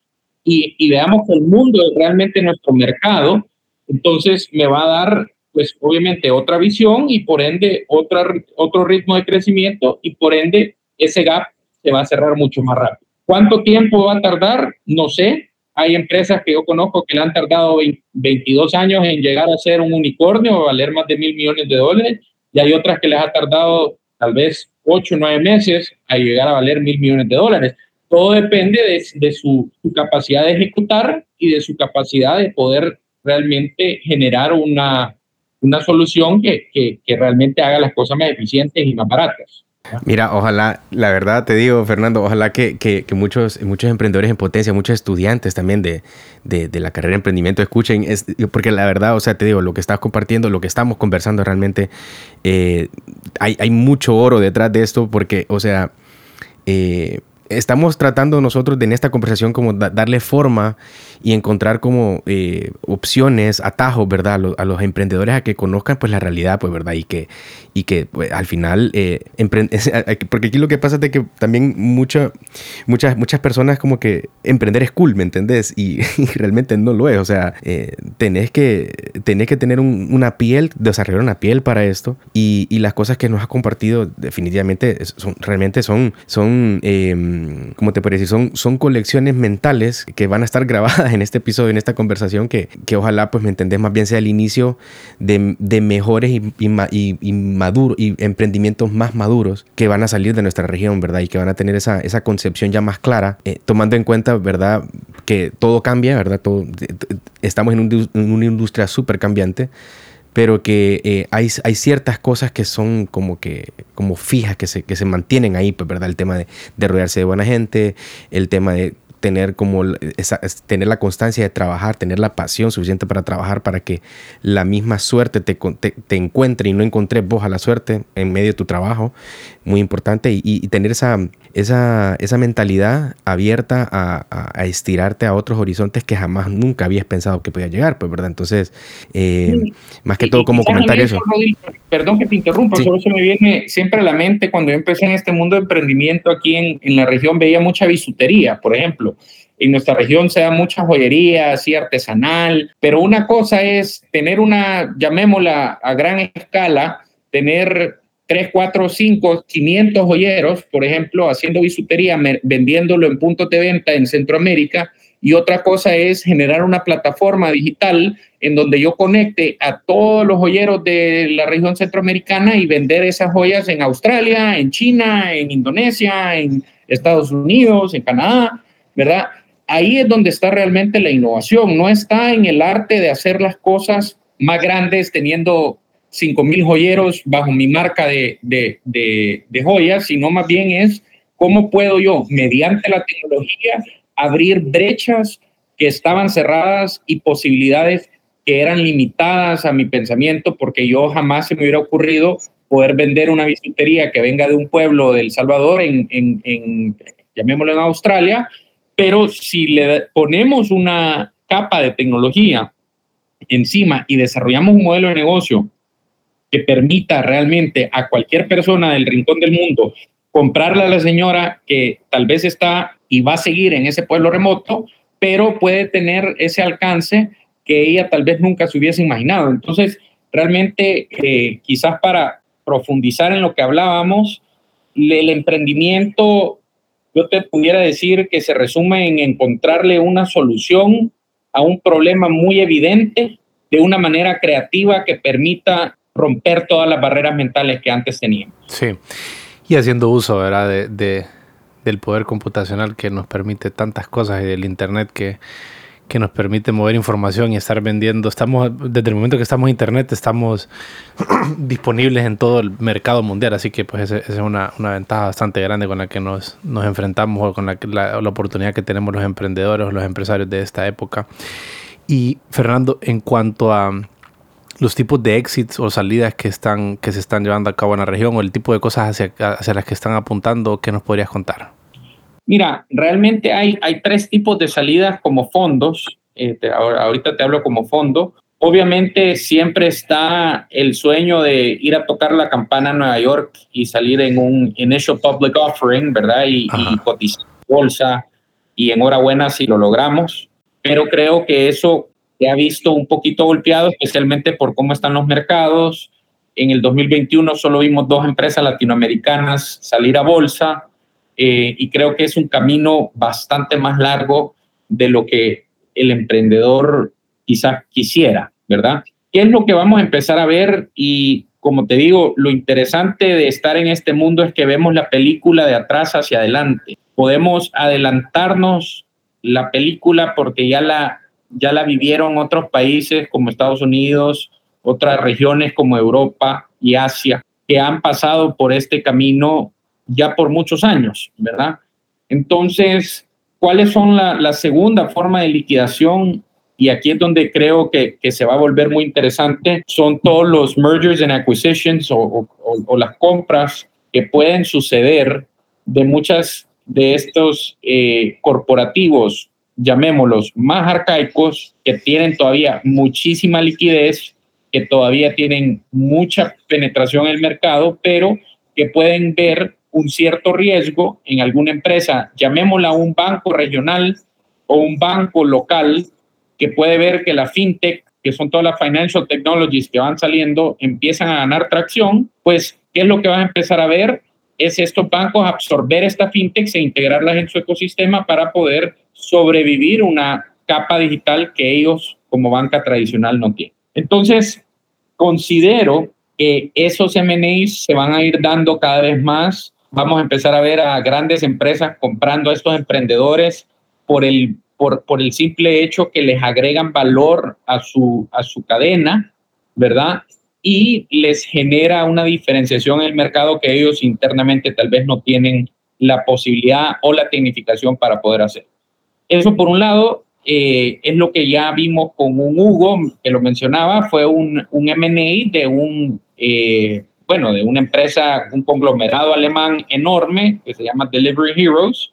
y, y veamos que el mundo es realmente nuestro mercado, entonces me va a dar, pues obviamente, otra visión y por ende otra, otro ritmo de crecimiento y por ende ese gap se va a cerrar mucho más rápido. ¿Cuánto tiempo va a tardar? No sé, hay empresas que yo conozco que le han tardado 22 años en llegar a ser un unicornio o valer más de mil millones de dólares y hay otras que les ha tardado tal vez 8 o 9 meses a llegar a valer mil millones de dólares. Todo depende de, su, capacidad de ejecutar y de su capacidad de poder realmente generar una, una solución que, que, que realmente haga las cosas más eficientes y más baratas. Mira, ojalá, la verdad te digo, Fernando, ojalá que, que, muchos, muchos emprendedores en potencia, muchos estudiantes también de, de, la carrera de emprendimiento escuchen, es, porque la verdad, o sea, te digo, lo que estás compartiendo, lo que estamos conversando realmente, eh, hay, hay, mucho oro detrás de esto, porque, o sea, eh, estamos tratando nosotros de en esta conversación como darle forma y encontrar como eh, opciones, atajos, ¿verdad? A, los emprendedores a que conozcan pues la realidad, pues, ¿verdad? Y que, y que pues, al final, eh, porque aquí lo que pasa es que también muchas muchas personas como que emprender es cool, ¿me entendés? Y, realmente no lo es, o sea, eh, tenés, que, tenés que tener una piel, desarrollar una piel para esto y, y, las cosas que nos has compartido definitivamente son, realmente son, son em, como te parece? Son, son colecciones mentales que van a estar grabadas en este episodio, en esta conversación, que, que ojalá, pues me entendés, más bien sea el inicio de, de mejores y, y, y, maduro, y emprendimientos más maduros que van a salir de nuestra región, ¿verdad? Y que van a tener esa, esa concepción ya más clara, eh, tomando en cuenta, ¿verdad? Que todo cambia, ¿verdad? Todo, estamos en, en una industria súper cambiante pero que eh, hay, hay, ciertas cosas que son como que como fijas, que se, que se mantienen ahí, pues, ¿verdad? El tema de, de rodearse de buena gente, el tema de tener como esa, tener la constancia de trabajar, tener la pasión suficiente para trabajar para que la misma suerte te, te, encuentre y no encontré vos a la suerte en medio de tu trabajo, muy importante, y, tener esa, esa, esa mentalidad abierta a, a, estirarte a otros horizontes que jamás nunca habías pensado que podía llegar, pues, ¿verdad? Entonces, eh, más que todo como comentario eso. Perdón que te interrumpa, solo se me viene siempre a la mente cuando yo empecé en este mundo de emprendimiento aquí en, en la región, veía mucha bisutería, por ejemplo en nuestra región se da mucha joyería, así artesanal, pero una cosa es tener una, llamémosla a gran escala, tener 3, 4, 5, 500 joyeros, por ejemplo, haciendo bisutería, vendiéndolo en puntos de venta en Centroamérica. Y otra cosa es generar una plataforma digital en donde yo conecte a todos los joyeros de la región centroamericana y vender esas joyas en Australia, en China, en Indonesia, en Estados Unidos, en Canadá. ¿Verdad? Ahí es donde está realmente la innovación, no está en el arte de hacer las cosas más grandes teniendo 5.000 joyeros bajo mi marca de, de, de, joyas, sino más bien es cómo puedo yo, mediante la tecnología, abrir brechas que estaban cerradas y posibilidades que eran limitadas a mi pensamiento, porque yo jamás se me hubiera ocurrido poder vender una bisutería que venga de un pueblo del Salvador en, en, en llamémoslo en Australia, pero si le ponemos una capa de tecnología encima y desarrollamos un modelo de negocio que permita realmente a cualquier persona del rincón del mundo comprarle a la señora que tal vez está y va a seguir en ese pueblo remoto, pero puede tener ese alcance que ella tal vez nunca se hubiese imaginado. Entonces, realmente, eh, quizás para profundizar en lo que hablábamos, el emprendimiento yo te pudiera decir que se resume en encontrarle una solución a un problema muy evidente de una manera creativa que permita romper todas las barreras mentales que antes teníamos. Sí, y haciendo uso ¿verdad? De, del poder computacional que nos permite tantas cosas y del Internet que que nos permite mover información y estar vendiendo. Estamos, desde el momento que estamos en Internet, estamos disponibles en todo el mercado mundial, así que pues esa es una, una, ventaja bastante grande con la que nos, nos enfrentamos o con la, la, la, oportunidad que tenemos los emprendedores o los empresarios de esta época. Y Fernando, en cuanto a los tipos de exits o salidas que, están, que se están llevando a cabo en la región o el tipo de cosas hacia, hacia las que están apuntando, ¿qué nos podrías contar? Mira, realmente hay, hay tres tipos de salidas como fondos. Eh, ahorita te hablo como fondo. Obviamente siempre está el sueño de ir a tocar la campana en Nueva York y salir en un initial public offering, ¿verdad? Y, y cotizar bolsa. Y enhorabuena si lo logramos. Pero creo que eso se ha visto un poquito golpeado, especialmente por cómo están los mercados. En el 2021 solo vimos dos empresas latinoamericanas salir a bolsa. Eh, y creo que es un camino bastante más largo de lo que el emprendedor quizás quisiera, ¿verdad? ¿Qué es lo que vamos a empezar a ver? Y como te digo, lo interesante de estar en este mundo es que vemos la película de atrás hacia adelante. Podemos adelantarnos la película porque ya la, ya la vivieron otros países como Estados Unidos, otras regiones como Europa y Asia, que han pasado por este camino ya por muchos años, ¿verdad? Entonces, ¿cuáles son la, la segunda forma de liquidación? Y aquí es donde creo que, que, se va a volver muy interesante. Son todos los mergers and acquisitions o, o, o las compras que pueden suceder de muchas de estos eh, corporativos, llamémoslos más arcaicos, que tienen todavía muchísima liquidez, que todavía tienen mucha penetración en el mercado, pero que pueden ver un cierto riesgo en alguna empresa, llamémosla un banco regional o un banco local, que puede ver que la fintech, que son todas las financial technologies que van saliendo, empiezan a ganar tracción, pues, ¿qué es lo que van a empezar a ver? Es estos bancos absorber esta fintech e integrarlas en su ecosistema para poder sobrevivir una capa digital que ellos como banca tradicional no tienen. Entonces, considero que esos M&As se van a ir dando cada vez más vamos a empezar a ver a grandes empresas comprando a estos emprendedores por el, por, por el simple hecho que les agregan valor a su, a su cadena, ¿verdad? Y les genera una diferenciación en el mercado que ellos internamente tal vez no tienen la posibilidad o la tecnificación para poder hacer. Eso por un lado eh, es lo que ya vimos con un Hugo, que lo mencionaba, fue un, un M&A de un eh, bueno, de una empresa, un conglomerado alemán enorme que se llama Delivery Heroes,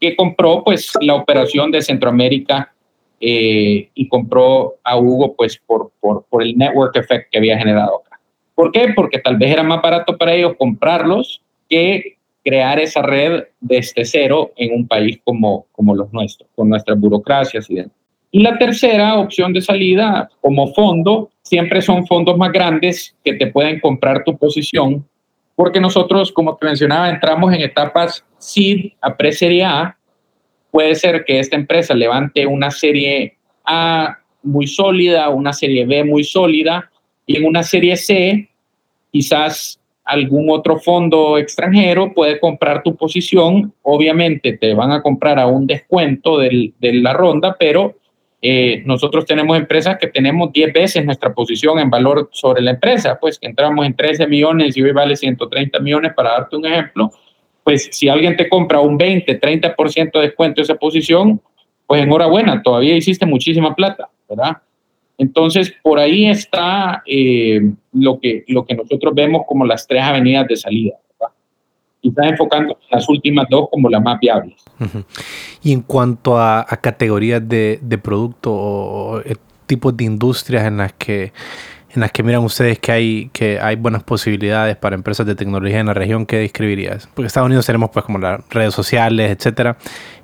que compró pues la operación de Centroamérica eh, y compró a Hugo pues por, por, por el network effect que había generado acá. ¿Por qué? Porque tal vez era más barato para ellos comprarlos que crear esa red desde cero en un país como, como los nuestros, con nuestras burocracias y demás. Y la tercera opción de salida como fondo siempre son fondos más grandes que te pueden comprar tu posición, porque nosotros, como te mencionaba, entramos en etapas seed a pre-serie A. Puede ser que esta empresa levante una serie A muy sólida, una serie B muy sólida, y en una serie C, quizás algún otro fondo extranjero puede comprar tu posición. Obviamente te van a comprar a un descuento del, de la ronda, pero eh, nosotros tenemos empresas que tenemos 10 veces nuestra posición en valor sobre la empresa, pues que entramos en 13 millones y hoy vale 130 millones, para darte un ejemplo, pues si alguien te compra un 20, 30% de descuento de esa posición, pues enhorabuena, todavía hiciste muchísima plata, ¿verdad? Entonces, por ahí está eh, lo, que, lo que nosotros vemos como las tres avenidas de salida quizás enfocando las últimas dos como las más viables. Y en cuanto a, categorías de, de producto o eh, tipos de industrias en las que en las que miran ustedes que hay que hay buenas posibilidades para empresas de tecnología en la región, ¿qué describirías? Porque Estados Unidos tenemos pues como las redes sociales, etcétera.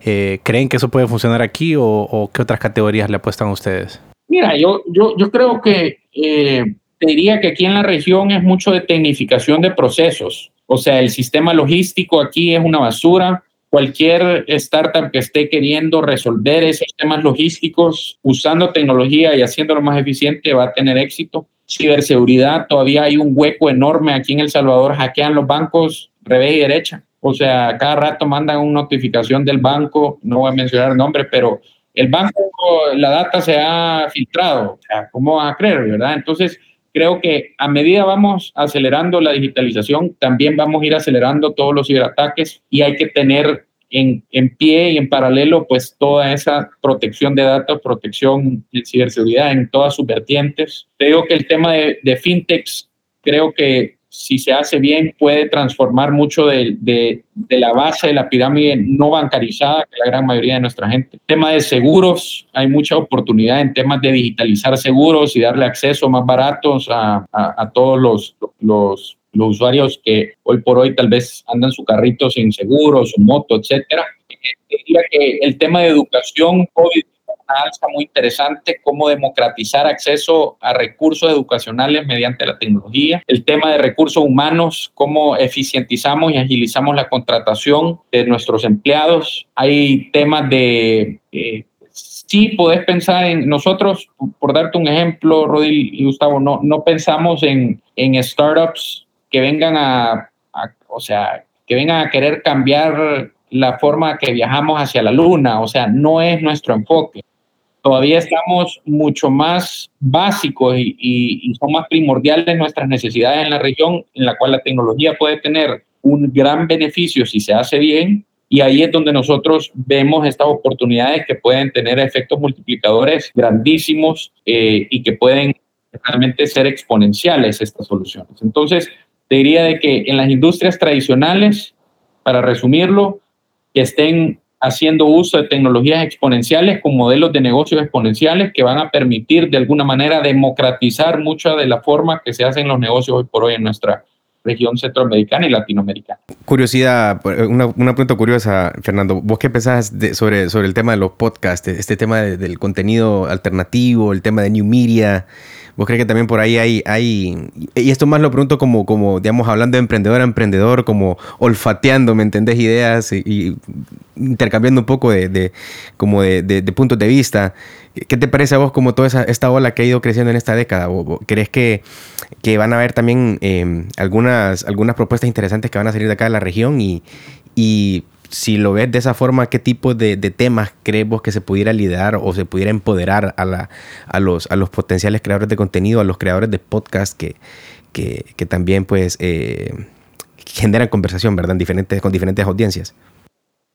Eh, ¿Creen que eso puede funcionar aquí o, qué otras categorías le apuestan a ustedes? Mira, yo, yo, yo creo que eh, te diría que aquí en la región es mucho de tecnificación de procesos. O sea, el sistema logístico aquí es una basura. Cualquier startup que esté queriendo resolver esos temas logísticos usando tecnología y haciéndolo más eficiente va a tener éxito. Ciberseguridad, todavía hay un hueco enorme aquí en El Salvador, hackean los bancos revés y derecha. O sea, cada rato mandan una notificación del banco, no voy a mencionar el nombre, pero el banco, la data se ha filtrado. O ¿cómo van a creer, verdad? Entonces, creo que a medida vamos acelerando la digitalización, también vamos a ir acelerando todos los ciberataques y hay que tener en, en pie y en paralelo pues toda esa protección de datos, protección de ciberseguridad en todas sus vertientes. Creo que el tema de, de fintechs, creo que si se hace bien, puede transformar mucho de, la base de la pirámide no bancarizada, que la gran mayoría de nuestra gente. Tema de seguros, hay mucha oportunidad en temas de digitalizar seguros y darle acceso más baratos a, todos los, usuarios que hoy por hoy tal vez andan su carrito sin seguro, su moto, etcétera. Diría que el tema de educación, COVID alza muy interesante, cómo democratizar acceso a recursos educacionales mediante la tecnología, el tema de recursos humanos, cómo eficientizamos y agilizamos la contratación de nuestros empleados, hay temas de... Eh, sí podés pensar en nosotros, por darte un ejemplo, Rodil y Gustavo, no, no pensamos en, en startups que vengan a, o sea, que vengan a querer cambiar la forma que viajamos hacia la luna, o sea, no es nuestro enfoque. Todavía estamos mucho más básicos y, y son más primordiales nuestras necesidades en la región en la cual la tecnología puede tener un gran beneficio si se hace bien y ahí es donde nosotros vemos estas oportunidades que pueden tener efectos multiplicadores grandísimos eh, y que pueden realmente ser exponenciales estas soluciones. Entonces, te diría de que en las industrias tradicionales, para resumirlo, que estén haciendo uso de tecnologías exponenciales con modelos de negocios exponenciales que van a permitir de alguna manera democratizar mucha de la forma que se hacen los negocios hoy por hoy en nuestra región centroamericana y latinoamericana. Curiosidad, una, una pregunta curiosa, Fernando. ¿Vos qué pensás sobre, sobre el tema de los podcasts, este tema del contenido alternativo, el tema de New Media? ¿Vos crees que también por ahí hay, hay, y esto más lo pregunto como, como digamos, hablando de emprendedor a emprendedor, como olfateando, ¿me entendés? Ideas y, intercambiando un poco de, de como de, puntos de vista. ¿Qué te parece a vos como toda esa, esta ola que ha ido creciendo en esta década? ¿Crees que, que van a haber también eh, algunas, algunas propuestas interesantes que van a salir de acá de la región y si lo ves de esa forma, ¿qué tipo de, temas crees vos que se pudiera liderar o se pudiera empoderar a, la, a, los, a los potenciales creadores de contenido, a los creadores de podcast que, que, también pues eh, generan conversación, ¿verdad? diferentes, con diferentes audiencias.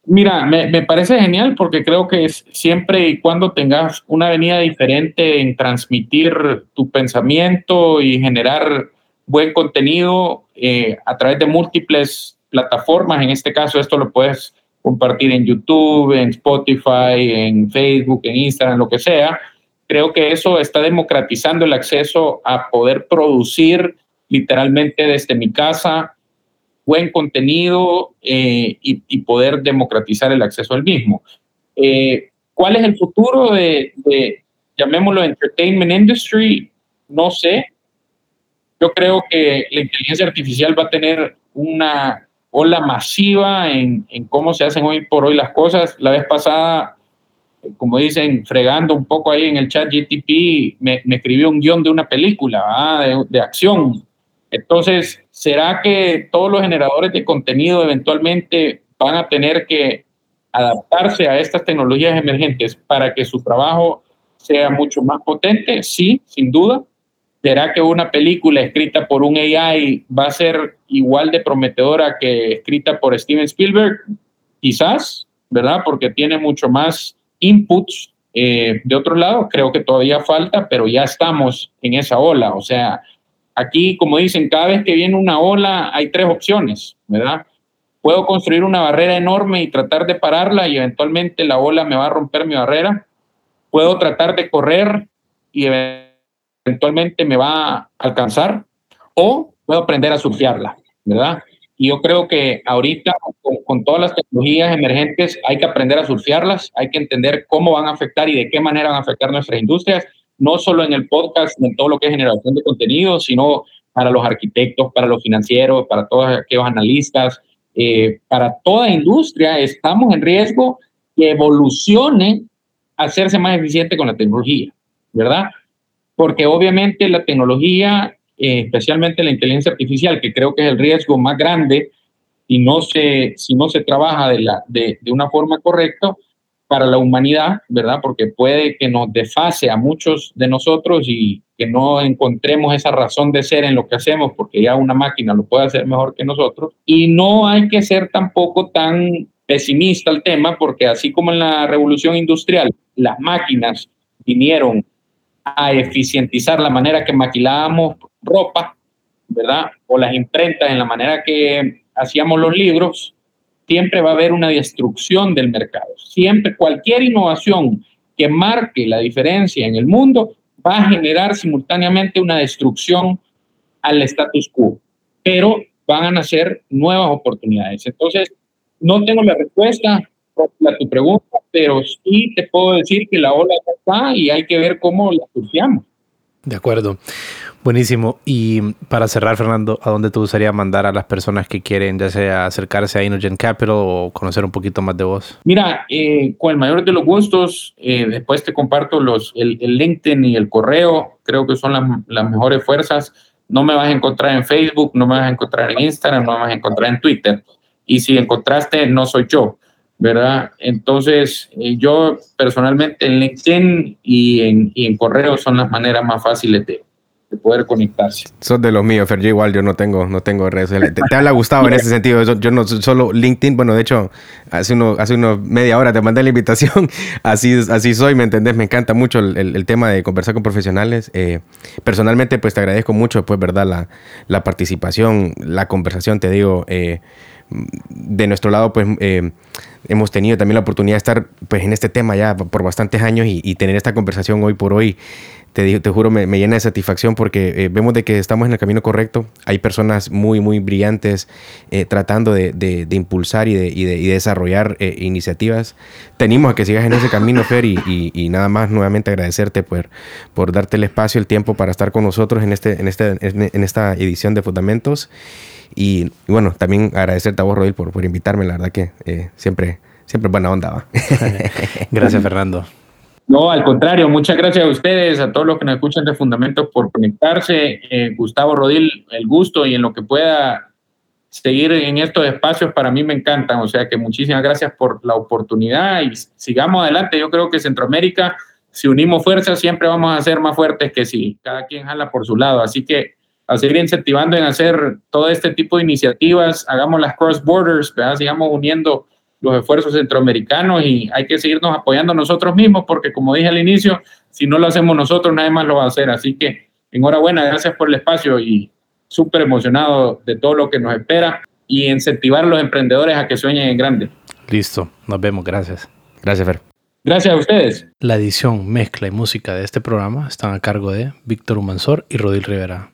Mira, me, parece genial porque creo que es siempre y cuando tengas una avenida diferente en transmitir tu pensamiento y generar buen contenido eh, a través de múltiples plataformas. En este caso, esto lo puedes compartir en YouTube, en Spotify, en Facebook, en Instagram, lo que sea. Creo que eso está democratizando el acceso a poder producir literalmente desde mi casa buen contenido eh, y, poder democratizar el acceso al mismo. Eh, ¿Cuál es el futuro de, de, llamémoslo, entertainment industry? No sé. Yo creo que la inteligencia artificial va a tener una ola masiva en, cómo se hacen hoy por hoy las cosas. La vez pasada, como dicen, fregando un poco ahí en el chat GTP, me, escribió un guion de una película de, acción. Entonces, ¿será que todos los generadores de contenido eventualmente van a tener que adaptarse a estas tecnologías emergentes para que su trabajo sea mucho más potente? Sí, sin duda. ¿Será que una película escrita por un AI va a ser igual de prometedora que escrita por Steven Spielberg? Quizás, ¿verdad? Porque tiene mucho más inputs. Eh, de otro lado, creo que todavía falta, pero ya estamos en esa ola. O sea, aquí, como dicen, cada vez que viene una ola hay tres opciones, ¿verdad? Puedo construir una barrera enorme y tratar de pararla y eventualmente la ola me va a romper mi barrera. Puedo tratar de correr y eventualmente eventualmente me va a alcanzar o puedo aprender a surfearla, ¿verdad? Y yo creo que ahorita con, todas las tecnologías emergentes hay que aprender a surfearlas, hay que entender cómo van a afectar y de qué manera van a afectar nuestras industrias, no solo en el podcast, en todo lo que es generación de contenido, sino para los arquitectos, para los financieros, para todos aquellos analistas, eh, para toda industria estamos en riesgo que evolucione a hacerse más eficiente con la tecnología, ¿verdad? Porque obviamente la tecnología, eh, especialmente la inteligencia artificial, que creo que es el riesgo más grande, y no se, si no se trabaja de, la, de, de una forma correcta para la humanidad, ¿verdad? Porque puede que nos desfase a muchos de nosotros y que no encontremos esa razón de ser en lo que hacemos, porque ya una máquina lo puede hacer mejor que nosotros. Y no hay que ser tampoco tan pesimista al tema, porque así como en la revolución industrial, las máquinas vinieron a eficientizar la manera que maquilábamos ropa, ¿verdad? O las imprentas en la manera que hacíamos los libros, siempre va a haber una destrucción del mercado. Siempre cualquier innovación que marque la diferencia en el mundo va a generar simultáneamente una destrucción al status quo, pero van a nacer nuevas oportunidades. Entonces, no tengo la respuesta, a tu pregunta, pero sí te puedo decir que la ola está y hay que ver cómo la surfeamos. De acuerdo. Buenísimo. Y para cerrar, Fernando, ¿a dónde te gustaría mandar a las personas que quieren ya sea acercarse a Inogen Capital o conocer un poquito más de vos? Mira, eh, con el mayor de los gustos, eh, después te comparto los, el, LinkedIn y el correo, creo que son las, las mejores fuerzas. No me vas a encontrar en Facebook, no me vas a encontrar en Instagram, no me vas a encontrar en Twitter. Y si encontraste, no soy yo. ¿Verdad? Entonces, eh, yo personalmente en LinkedIn y en, y en correo son las maneras más fáciles de, de poder conectarse. Sos de los míos, Fer. Yo igual, yo no tengo, no tengo redes sociales. ¿Te, ha gustado en ese sentido? Yo, no solo LinkedIn, bueno, de hecho, hace uno, hace unos media hora te mandé la invitación. Así, así soy, ¿me entendés? Me encanta mucho el, el, tema de conversar con profesionales. Eh, personalmente, pues te agradezco mucho, pues, ¿verdad? La, la participación, la conversación, te digo. Eh, de nuestro lado, pues eh, hemos tenido también la oportunidad de estar pues, en este tema ya por bastantes años y, tener esta conversación hoy por hoy. Te, te juro, me, llena de satisfacción porque eh, vemos de que estamos en el camino correcto. Hay personas muy, muy brillantes eh, tratando de, impulsar y de, desarrollar iniciativas. Tenemos que sigas en ese camino, Fer, y, nada más nuevamente agradecerte por, por darte el espacio, el tiempo para estar con nosotros en, este, en, este, en esta edición de Fundamentos. Y, bueno, también agradecerte a vos, Rodil, por, por invitarme. La verdad que eh, siempre, siempre buena onda. ¿va? gracias, Fernando. No, al contrario, muchas gracias a ustedes, a todos los que nos escuchan de Fundamentos por conectarse. Eh, Gustavo Rodil, el gusto y en lo que pueda seguir en estos espacios para mí me encantan. O sea que muchísimas gracias por la oportunidad y sigamos adelante. Yo creo que Centroamérica, si unimos fuerzas, siempre vamos a ser más fuertes que si cada quien jala por su lado. Así que a seguir incentivando en hacer todo este tipo de iniciativas, hagamos las cross borders, sigamos uniendo los esfuerzos centroamericanos y hay que seguirnos apoyando nosotros mismos porque como dije al inicio, si no lo hacemos nosotros, nadie más lo va a hacer. Así que enhorabuena, gracias por el espacio y súper emocionado de todo lo que nos espera y incentivar a los emprendedores a que sueñen en grande. Listo, nos vemos, gracias. Gracias, Fer. Gracias a ustedes. La edición, mezcla y música de este programa están a cargo de Víctor Humansor y Rodil Rivera.